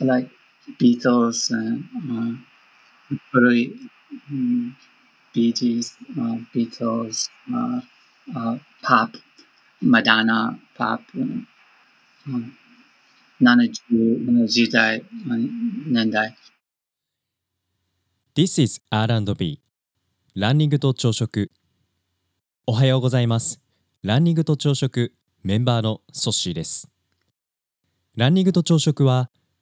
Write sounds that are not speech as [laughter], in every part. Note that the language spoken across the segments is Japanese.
like Beatles and uh, 古い、um, Bee Gees, uh, Beatles, uh, uh, pop, Madonna, pop, uh, 70, 70代、年代。This is R&B ランニングと朝食おはようございますランニングと朝食メンバーのソッシーですランニングと朝食は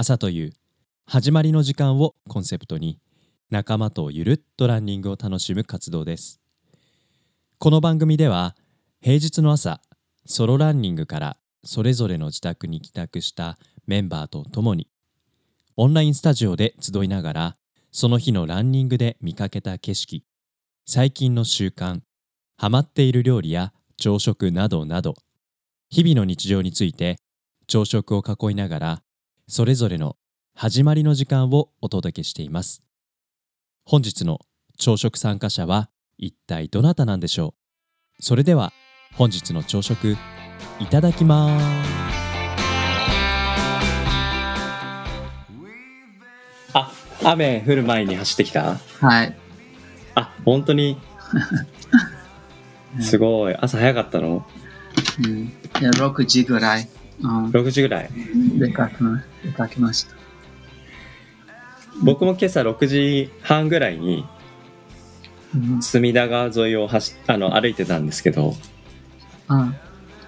朝という始まりの時間をコンセプトに仲間とゆるっとランニングを楽しむ活動です。この番組では平日の朝ソロランニングからそれぞれの自宅に帰宅したメンバーと共にオンラインスタジオで集いながらその日のランニングで見かけた景色最近の習慣ハマっている料理や朝食などなど日々の日常について朝食を囲いながらそれぞれの始まりの時間をお届けしています。本日の朝食参加者は一体どなたなんでしょう？それでは本日の朝食いただきます。あ雨降る前に走ってきた？はい。あ本当に？[laughs] すごい。朝早かったの？うん、で6時ぐらい、うん、6時ぐらい出かけま出かけました。僕も今朝6時半ぐらいにうん隅田川沿いを走あの歩いてたんですけどあ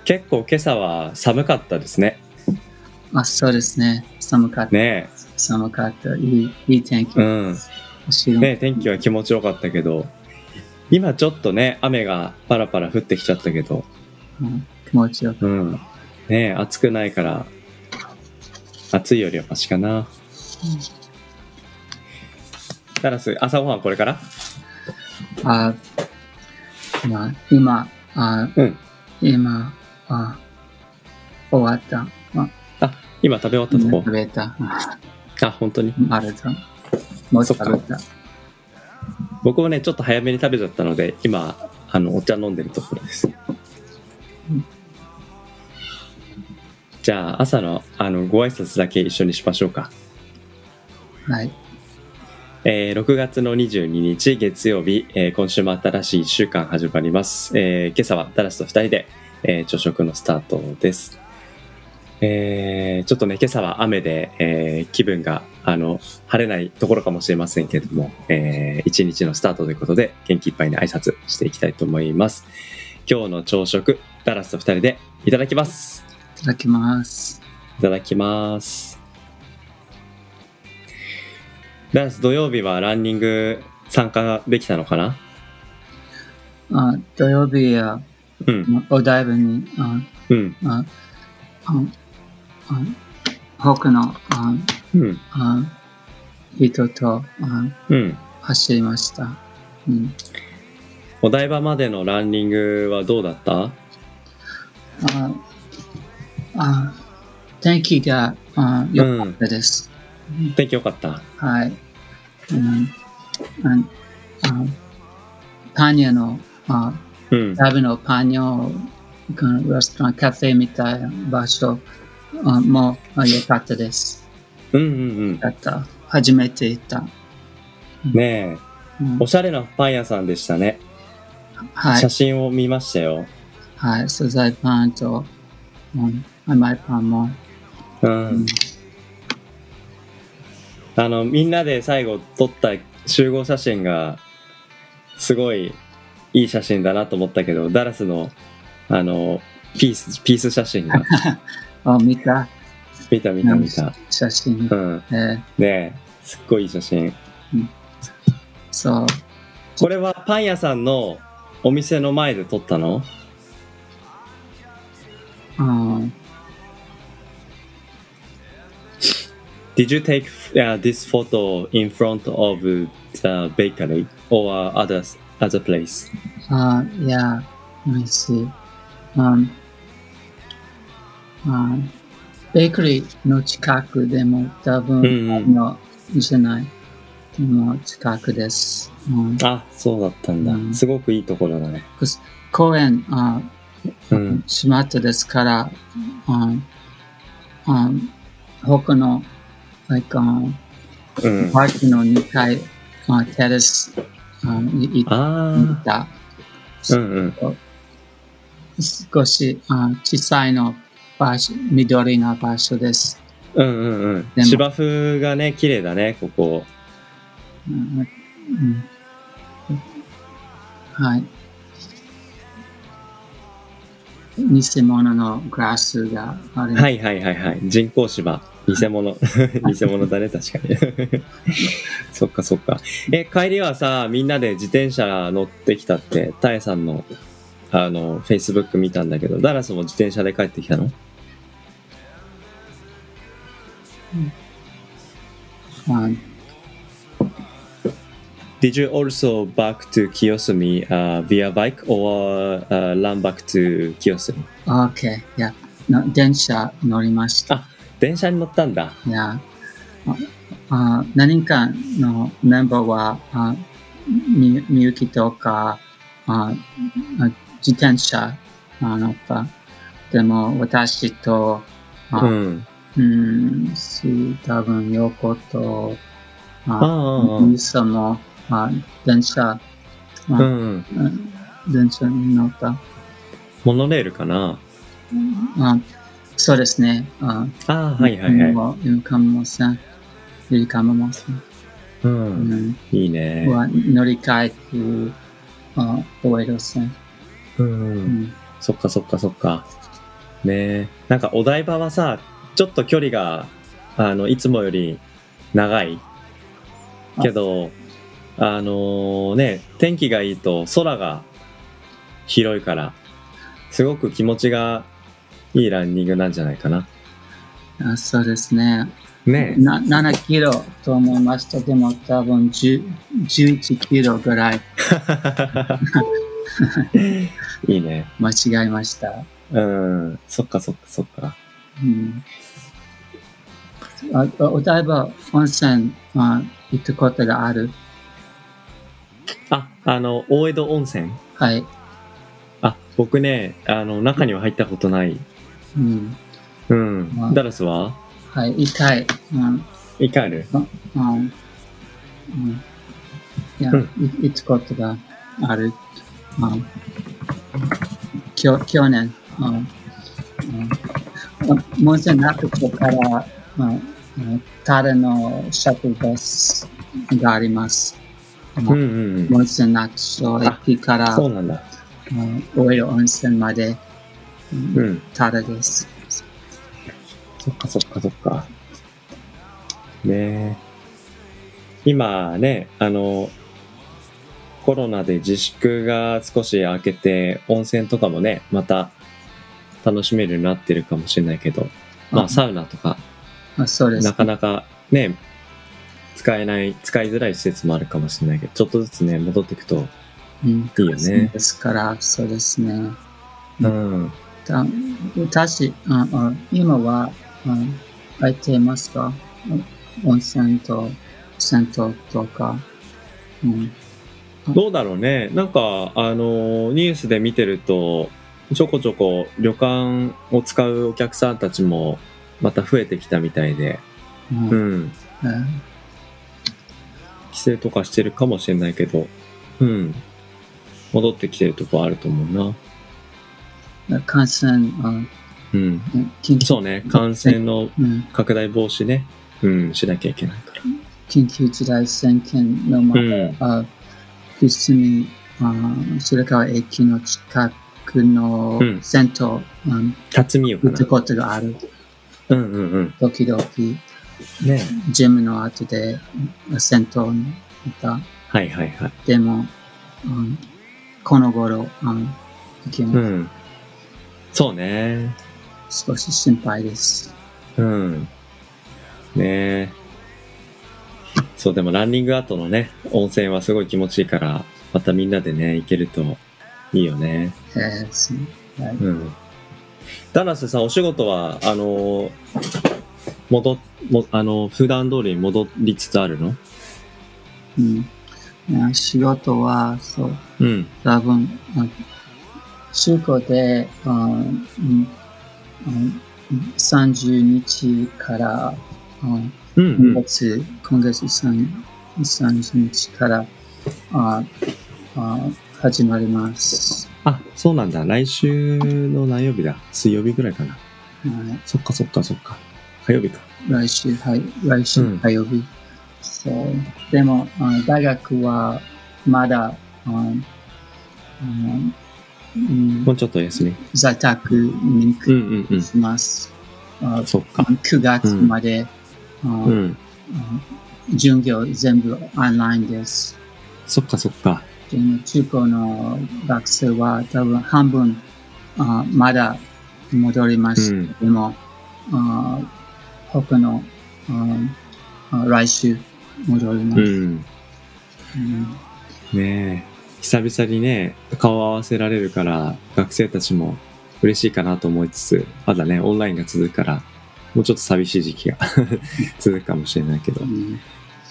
結構今朝は寒かったですねあ、そうですね。寒かった。ね寒かった。いいいい天気。えうんねえ天気は気持ちよかったけど今ちょっとね雨がパラパラ降ってきちゃったけどうん気持ちよく。うんねえ暑くないから暑いよりはマシかなダラス朝ごはんこれから？あまあ、今、あうん今あ、終わった。あ今食べ終わったとこ？食べた。ああ本当に？まるだ。もう食べた。僕もねちょっと早めに食べちゃったので今あのお茶飲んでるところですうんじゃあ朝のあのご挨拶だけ一緒にしましょうか、はい。えー6月の22日月曜日、えー今週も新しい1週間始まります、えー今朝はダラスと2人で、えー朝食のスタートです。えーちょっとね今朝は雨で、えー気分があの晴れないところかもしれませんけれども、えー一日のスタートということで元気いっぱいに挨拶していきたいと思います。今日の朝食ダラスと2人でいただきます。いただきます。いただきます。ダラス土曜日はランニング参加できたのかな？あ土曜日は、うん。お台場に、あうん。あああ他のあうん。あ人とあうん。走りました。うん、お台場までのランニングはどうだった？ああ天気があ良かったです。天気良かったはい。うん、ああパン屋のあうん食べのパン屋のレストラン、カフェみたいな場所あもあ良かったです。うんうんだった。初めて行った。うんねえうんおしゃれなパン屋さんでしたね、写はい。真を見ましたよはい。素材パンと、うん、甘いパンも。うん、うん。あのみんなで最後撮った集合写真がすごいいい写真だなと思ったけどダラスのあのピースピース写真が。[laughs] あ、見た。見た見た見た。写真。う。ん。えーねえすっごいいい写真。そう。これはパン屋さんのお店の前で撮ったの？うん Did you take uh, this photo in front of the bakery or other other place? Uh, yeah, let me see. Um, uh, ベーカリーの近くでも多分、のじゃない。でも近くです。うん、あ、そうだったんだ。うんすごくいいところだね。公園、あうん。閉まってですから、ああ他の、like, あうん。パークの2階、あテレス、あいいあ見た。あ。うんうん。少しあ小さいの場所、緑の場所です。うんうんうん。芝生がね、綺麗だね、ここ。うんうんはい。偽物のグラスがある。はいはいはいはい。人工芝。偽物。[laughs] 偽物だね、確かに。[laughs] そっかそっか。え、帰りはさ、みんなで自転車乗ってきたって、タエさんの、あの、Facebook 見たんだけど、ダラスも自転車で帰ってきたの？はい Did you also back to Kiyosumi uh, via bike or uh, run back to Kiyosumi? OK。いや、の電車乗りました。あ電車に乗ったんだ。いや、ああ何人かのメンバーは、あみみゆきとかああ自転車あ乗った。でも私と、あうん。うん、し、多分横と、ああ、あミサも、あ電車、あうん。うん電車に乗った。モノレールかなあそうですね。あああ、はいはいはい。い。いいかもしれん。いいかもしう。れん。うんん。いいね。は乗り換えて、あ、覚えるせん。う。うんん。そっかそっかそっか。ねえ。なんかお台場はさ、ちょっと距離が、あの、いつもより長い。けど、あのね、天気がいいと空が広いから、すごく気持ちがいいランニングなんじゃないかな。あそうですね。ねな7キロと思いました。でも多分10 11キロぐらいえ。[laughs] いいね。間違えました。うん。そっかそっかそっか。うん、あお台場温泉あ行ったことがある？あ、あの、大江戸温泉？はい。あ、僕ね、あの、中には入ったことない。うん、うん。あ。ダラスは？はい。行きたい。うん。一回あるうん。うん。いや、うん。い行ったことがある？うん。きょ去年、うん。うん。温泉なくてから、うん。うん。ただのシャトルバスがあります？うん。うんうん。温泉なく所駅から、そうなんだ。うん。大江戸温泉まで、うんうん。ただです。そっかそっかそっか。ねえ。今ね、あの、コロナで自粛が少し明けて、温泉とかもね、また楽しめるようになってるかもしれないけど、まあサウナとか、あそうです。なかなかね、使えない、使いづらい施設もあるかもしれないけど、ちょっとずつね、戻っていくとうん、いいよねですから、そうですね。うん。た私、ああ今は、あ空いていますか？温泉と銭湯とか。うん、どうだろうね。なんか、あの、ニュースで見てると、ちょこちょこ旅館を使うお客さんたちもまた増えてきたみたいで、うんうん。え規制とかしてるかもしれないけど、うん。戻ってきてるとこあると思うな。ー感染、あうん。そうね。感染のうん拡大防止ね。うん、しなきゃいけないから。緊急事態宣言のまま、う普通にあ白川駅の近くのうん銭湯、うん辰巳よかな行った。ことがある。うんうんうん。時々、ねジムの後で銭湯にいた。はいはいはい。でも、うん、この頃、うん、行けないうん。そうね。少し心配です。うん。ねえ。そう、でもランニング後のね、温泉はすごい気持ちいいから、またみんなでね、行けるといいよね。えーそうはいうん。ダラスさん、お仕事は、あの、戻っ、もあの、普段通りに戻りつつあるの？うん仕事は、そう、うん。多分、あ中古で、あうんうん30日から、あうん、う今ん。月、今月3 30日からああ始まります。あ、そうなんだ。来週の何曜日だ？水曜日ぐらいかな。はいそっかそっかそっか。火曜日か。来週、はい、来週うん火曜日。そう。でも、あ大学はまだ、あうんうんもうちょっと休み。在宅にうんうんうん。します。あそっか。9月まで、あうん。あ授業全部オンラインです。そっかそっか。でも中高の学生は多分半分あまだ戻りました。うんでもあ他のああ来週戻ります。うん。うんねえ。久々にね、顔を合わせられるから、学生たちも嬉しいかなと思いつつ、まだね、オンラインが続くから、もうちょっと寂しい時期が [laughs] 続くかもしれないけどう。ん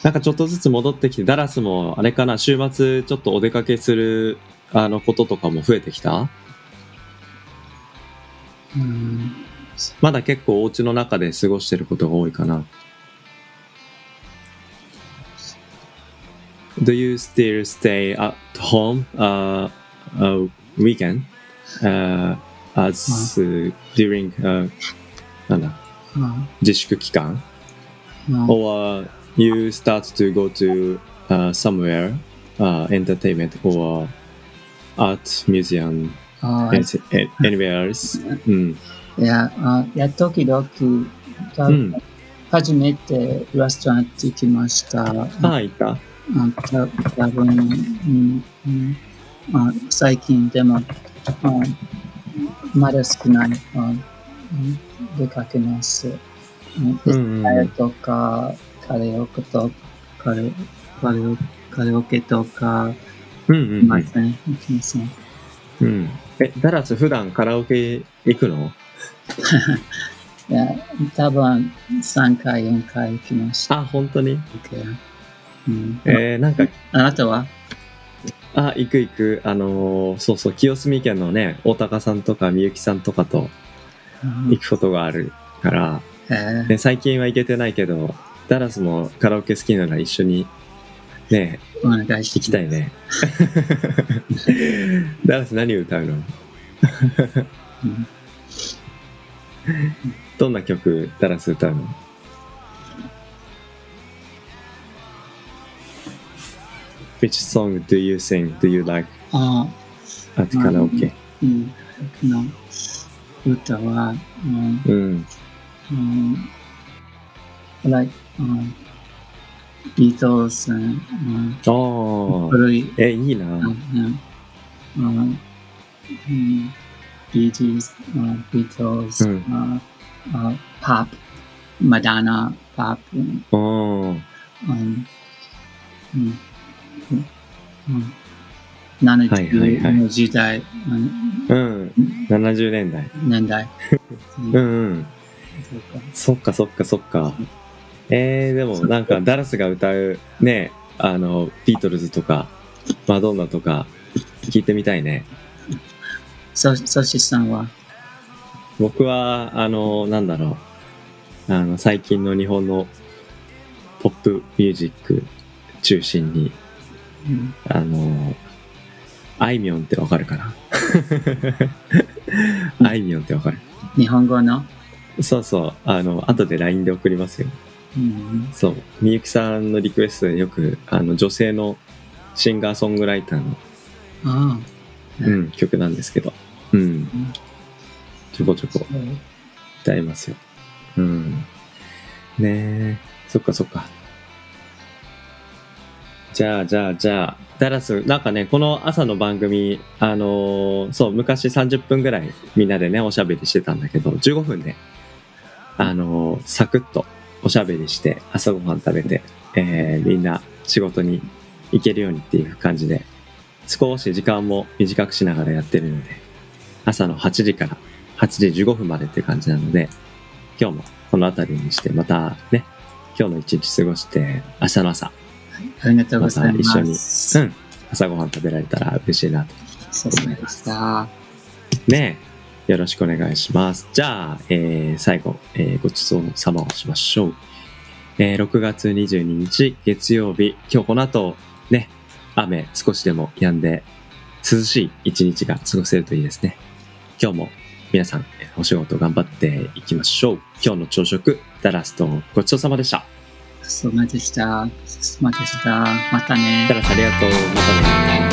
なんかちょっとずつ戻ってきて、ダラスもあれかな、週末ちょっとお出かけする、あの、こととかも増えてきた？うんまだ結構お家の中で過ごしてることが多いかな。Do you still stay at home uh, uh, weekend uh, as uh, during uh, なんだあ自粛期間あ or you start to go to uh, somewhere uh, entertainment or art museum あ and anywhere else うんいやあいや時々多うん分初めてレストラン行きました。ああいたあた 多分、うんうんあ最近でもあまだ少ないあうん出かけます。うんうんうんカレーとかカラオケとカレカラオカラオケとかうんうんいません。ません。うん。え、ダラス普段カラオケ行くのいや多分3回、4回行きました。あ、本当に？OK うん。えー、なんか、あなたは？あ、行く行く。あのーそうそう、清澄県のね、大高さんとかみゆきさんとかとうん。行くことがあるから、えー。ね、最近は行けてないけど、ダラスもカラオケ好きなら一緒にね、お願いし行きたいね。[laughs] ダラス何歌うの？うん。どんな曲ダラス歌うの？Which song do you sing? Do you like? あ at karaoke? うん、僕の歌は、うんうん。うん、like、うん、ビートルズ、うん、ああ。古い、え、いいな。うんうんうん、ビージーズ、うんビートルズ、うんうんあパップ、マダナ、パップ、うんうん。うんうんうんうん70の時代、うんうん。70年代。年代？[laughs] うんうん。そっかそっかそっか。えー、でもなんかダラスが歌うね、あの、ビートルズとか、マドンナとか、聞いてみたいね。そ、そしさんは、僕は、あの、なんだろう。あの、最近の日本のポップミュージック中心に、うんあの、あいみょんってわかるかな？あいみょんってわかる？日本語の、そうそう。あの、後で LINE で送りますよ。うんそう。みゆきさんのリクエストでよく、あの、女性のシンガーソングライターの、ああ、うん、曲なんですけど、うん。ちょこちょこ歌いますよ。うん。ねえ。そっかそっか。じゃあ、じゃあ、じゃあ、ダラス、なんかね、この朝の番組、あのーそう、昔30分ぐらいみんなでね、おしゃべりしてたんだけど、15分で、あのーサクッとおしゃべりして朝ごはん食べて、えーみんな仕事に行けるようにっていう感じで少し時間も短くしながらやってるので朝の8時から8時15分までっていう感じなので今日もこの辺りにしてまたね今日の一日過ごして明日の朝。ありがとうございます。また一緒にうん朝ごはん食べられたら嬉しいなとそうしました。ねよろしくお願いします。じゃあ、えー最後、えーごちそうさまをしましょう。えー6月22日月曜日、今日この後、ね、雨少しでも止んで、涼しい一日が過ごせるといいですね。今日も皆さん、えーお仕事頑張っていきましょう。今日の朝食、ダラスとごちそうさまでした。そうまでした。そうまでした。またね。ありがとう。またね。